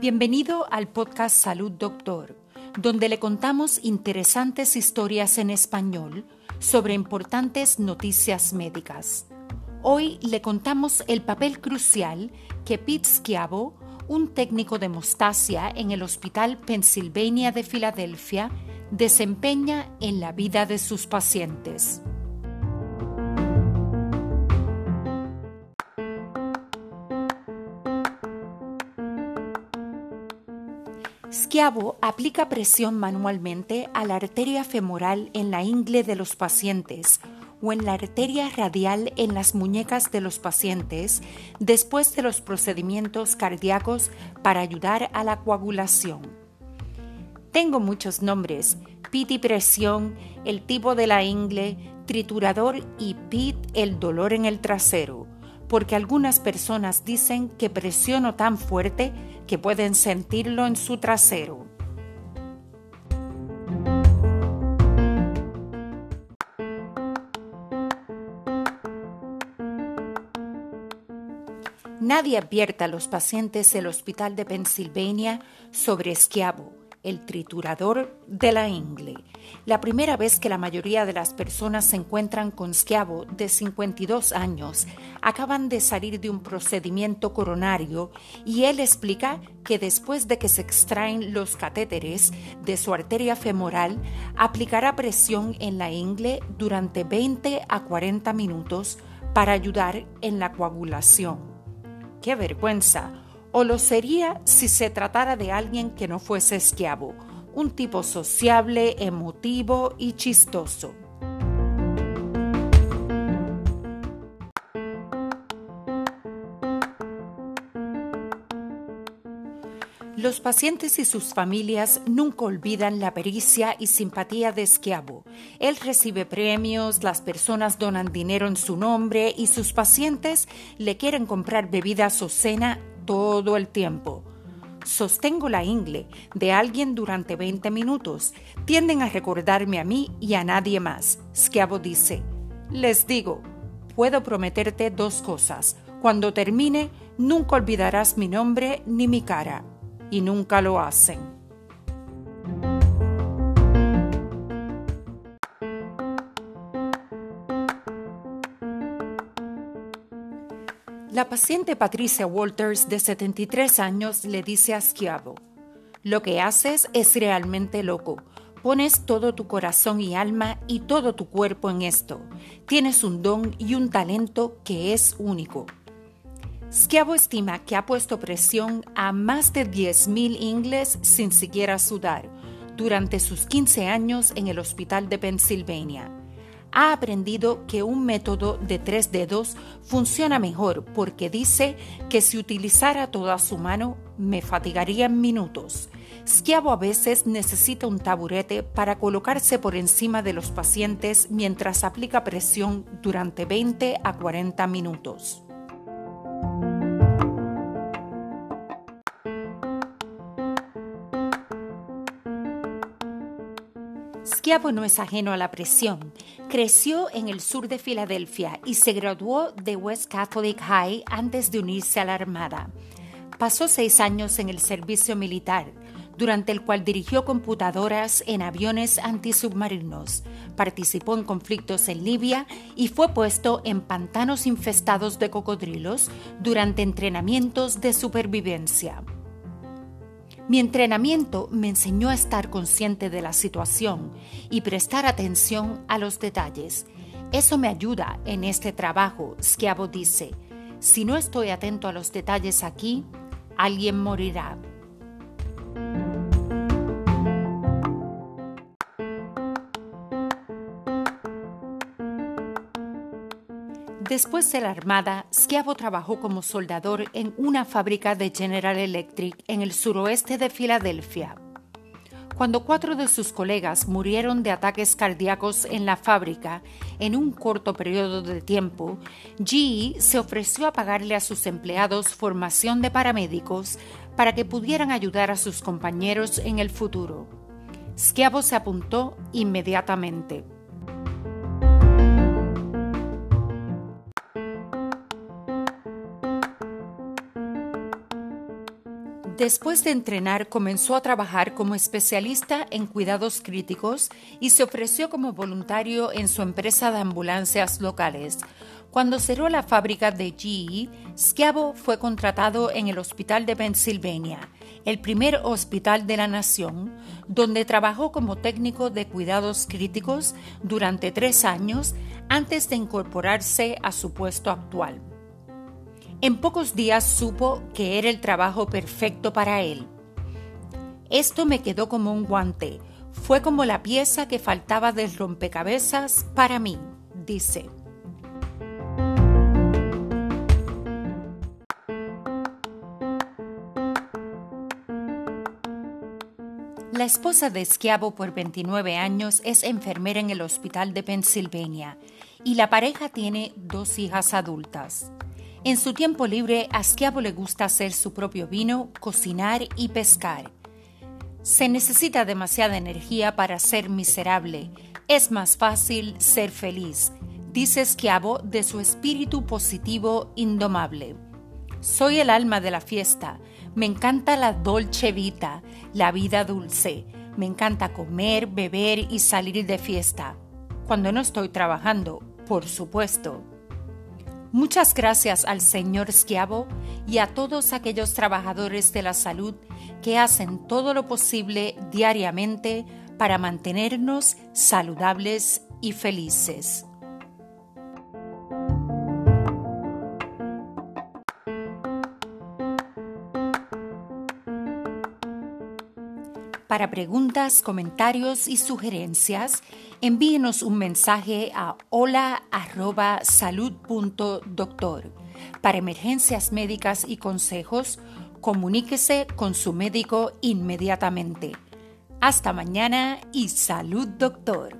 Bienvenido al podcast Salud Doctor, donde le contamos interesantes historias en español sobre importantes noticias médicas. Hoy le contamos el papel crucial que Pete Schiavo, un técnico de mostasia en el Hospital Pennsylvania de Filadelfia, desempeña en la vida de sus pacientes. Schiavo aplica presión manualmente a la arteria femoral en la ingle de los pacientes o en la arteria radial en las muñecas de los pacientes después de los procedimientos cardíacos para ayudar a la coagulación. Tengo muchos nombres, PIT y presión, el tipo de la ingle, triturador y PIT el dolor en el trasero, porque algunas personas dicen que presiono tan fuerte que pueden sentirlo en su trasero. Nadie advierte a los pacientes del Hospital de Pennsylvania sobre Schiavo, el triturador de la ingle. La primera vez que la mayoría de las personas se encuentran con Schiavo de 52 años, acaban de salir de un procedimiento coronario y él explica que después de que se extraen los catéteres de su arteria femoral, aplicará presión en la ingle durante 20 a 40 minutos para ayudar en la coagulación. ¡Qué vergüenza! O lo sería si se tratara de alguien que no fuese esquiavo, un tipo sociable, emotivo y chistoso. Los pacientes y sus familias nunca olvidan la pericia y simpatía de Schiavo. Él recibe premios, las personas donan dinero en su nombre y sus pacientes le quieren comprar bebidas o cena todo el tiempo. Sostengo la ingle de alguien durante 20 minutos. Tienden a recordarme a mí y a nadie más. Schiavo dice, les digo, puedo prometerte dos cosas. Cuando termine, nunca olvidarás mi nombre ni mi cara. Y nunca lo hacen. La paciente Patricia Walters, de 73 años, le dice a Schiavo, lo que haces es realmente loco. Pones todo tu corazón y alma y todo tu cuerpo en esto. Tienes un don y un talento que es único. Schiavo estima que ha puesto presión a más de 10.000 ingles sin siquiera sudar durante sus 15 años en el hospital de Pennsylvania ha aprendido que un método de tres dedos funciona mejor porque dice que si utilizara toda su mano me fatigaría en minutos. Schiavo a veces necesita un taburete para colocarse por encima de los pacientes mientras aplica presión durante 20 a 40 minutos. Schiavo no es ajeno a la presión. Creció en el sur de Filadelfia y se graduó de West Catholic High antes de unirse a la Armada. Pasó seis años en el servicio militar, durante el cual dirigió computadoras en aviones antisubmarinos, participó en conflictos en Libia y fue puesto en pantanos infestados de cocodrilos durante entrenamientos de supervivencia. Mi entrenamiento me enseñó a estar consciente de la situación y prestar atención a los detalles. Eso me ayuda en este trabajo, Schiavo dice. Si no estoy atento a los detalles aquí, alguien morirá. Después de la Armada, Schiavo trabajó como soldador en una fábrica de General Electric en el suroeste de Filadelfia. Cuando cuatro de sus colegas murieron de ataques cardíacos en la fábrica en un corto periodo de tiempo, GE se ofreció a pagarle a sus empleados formación de paramédicos para que pudieran ayudar a sus compañeros en el futuro. Schiavo se apuntó inmediatamente. Después de entrenar, comenzó a trabajar como especialista en cuidados críticos y se ofreció como voluntario en su empresa de ambulancias locales. Cuando cerró la fábrica de GE, Schiavo fue contratado en el Hospital de Pennsylvania, el primer hospital de la nación, donde trabajó como técnico de cuidados críticos durante tres años antes de incorporarse a su puesto actual. En pocos días supo que era el trabajo perfecto para él. Esto me quedó como un guante, fue como la pieza que faltaba del rompecabezas para mí, dice. La esposa de Schiavo por 29 años es enfermera en el hospital de Pennsylvania y la pareja tiene dos hijas adultas. En su tiempo libre, a Schiavo le gusta hacer su propio vino, cocinar y pescar. Se necesita demasiada energía para ser miserable. Es más fácil ser feliz, dice Schiavo de su espíritu positivo indomable. Soy el alma de la fiesta. Me encanta la dolce vita, la vida dulce. Me encanta comer, beber y salir de fiesta. Cuando no estoy trabajando, por supuesto. Muchas gracias al señor Schiavo y a todos aquellos trabajadores de la salud que hacen todo lo posible diariamente para mantenernos saludables y felices. Para preguntas, comentarios y sugerencias, envíenos un mensaje a hola.salud.doctor. Para emergencias médicas y consejos, comuníquese con su médico inmediatamente. Hasta mañana y salud, doctor.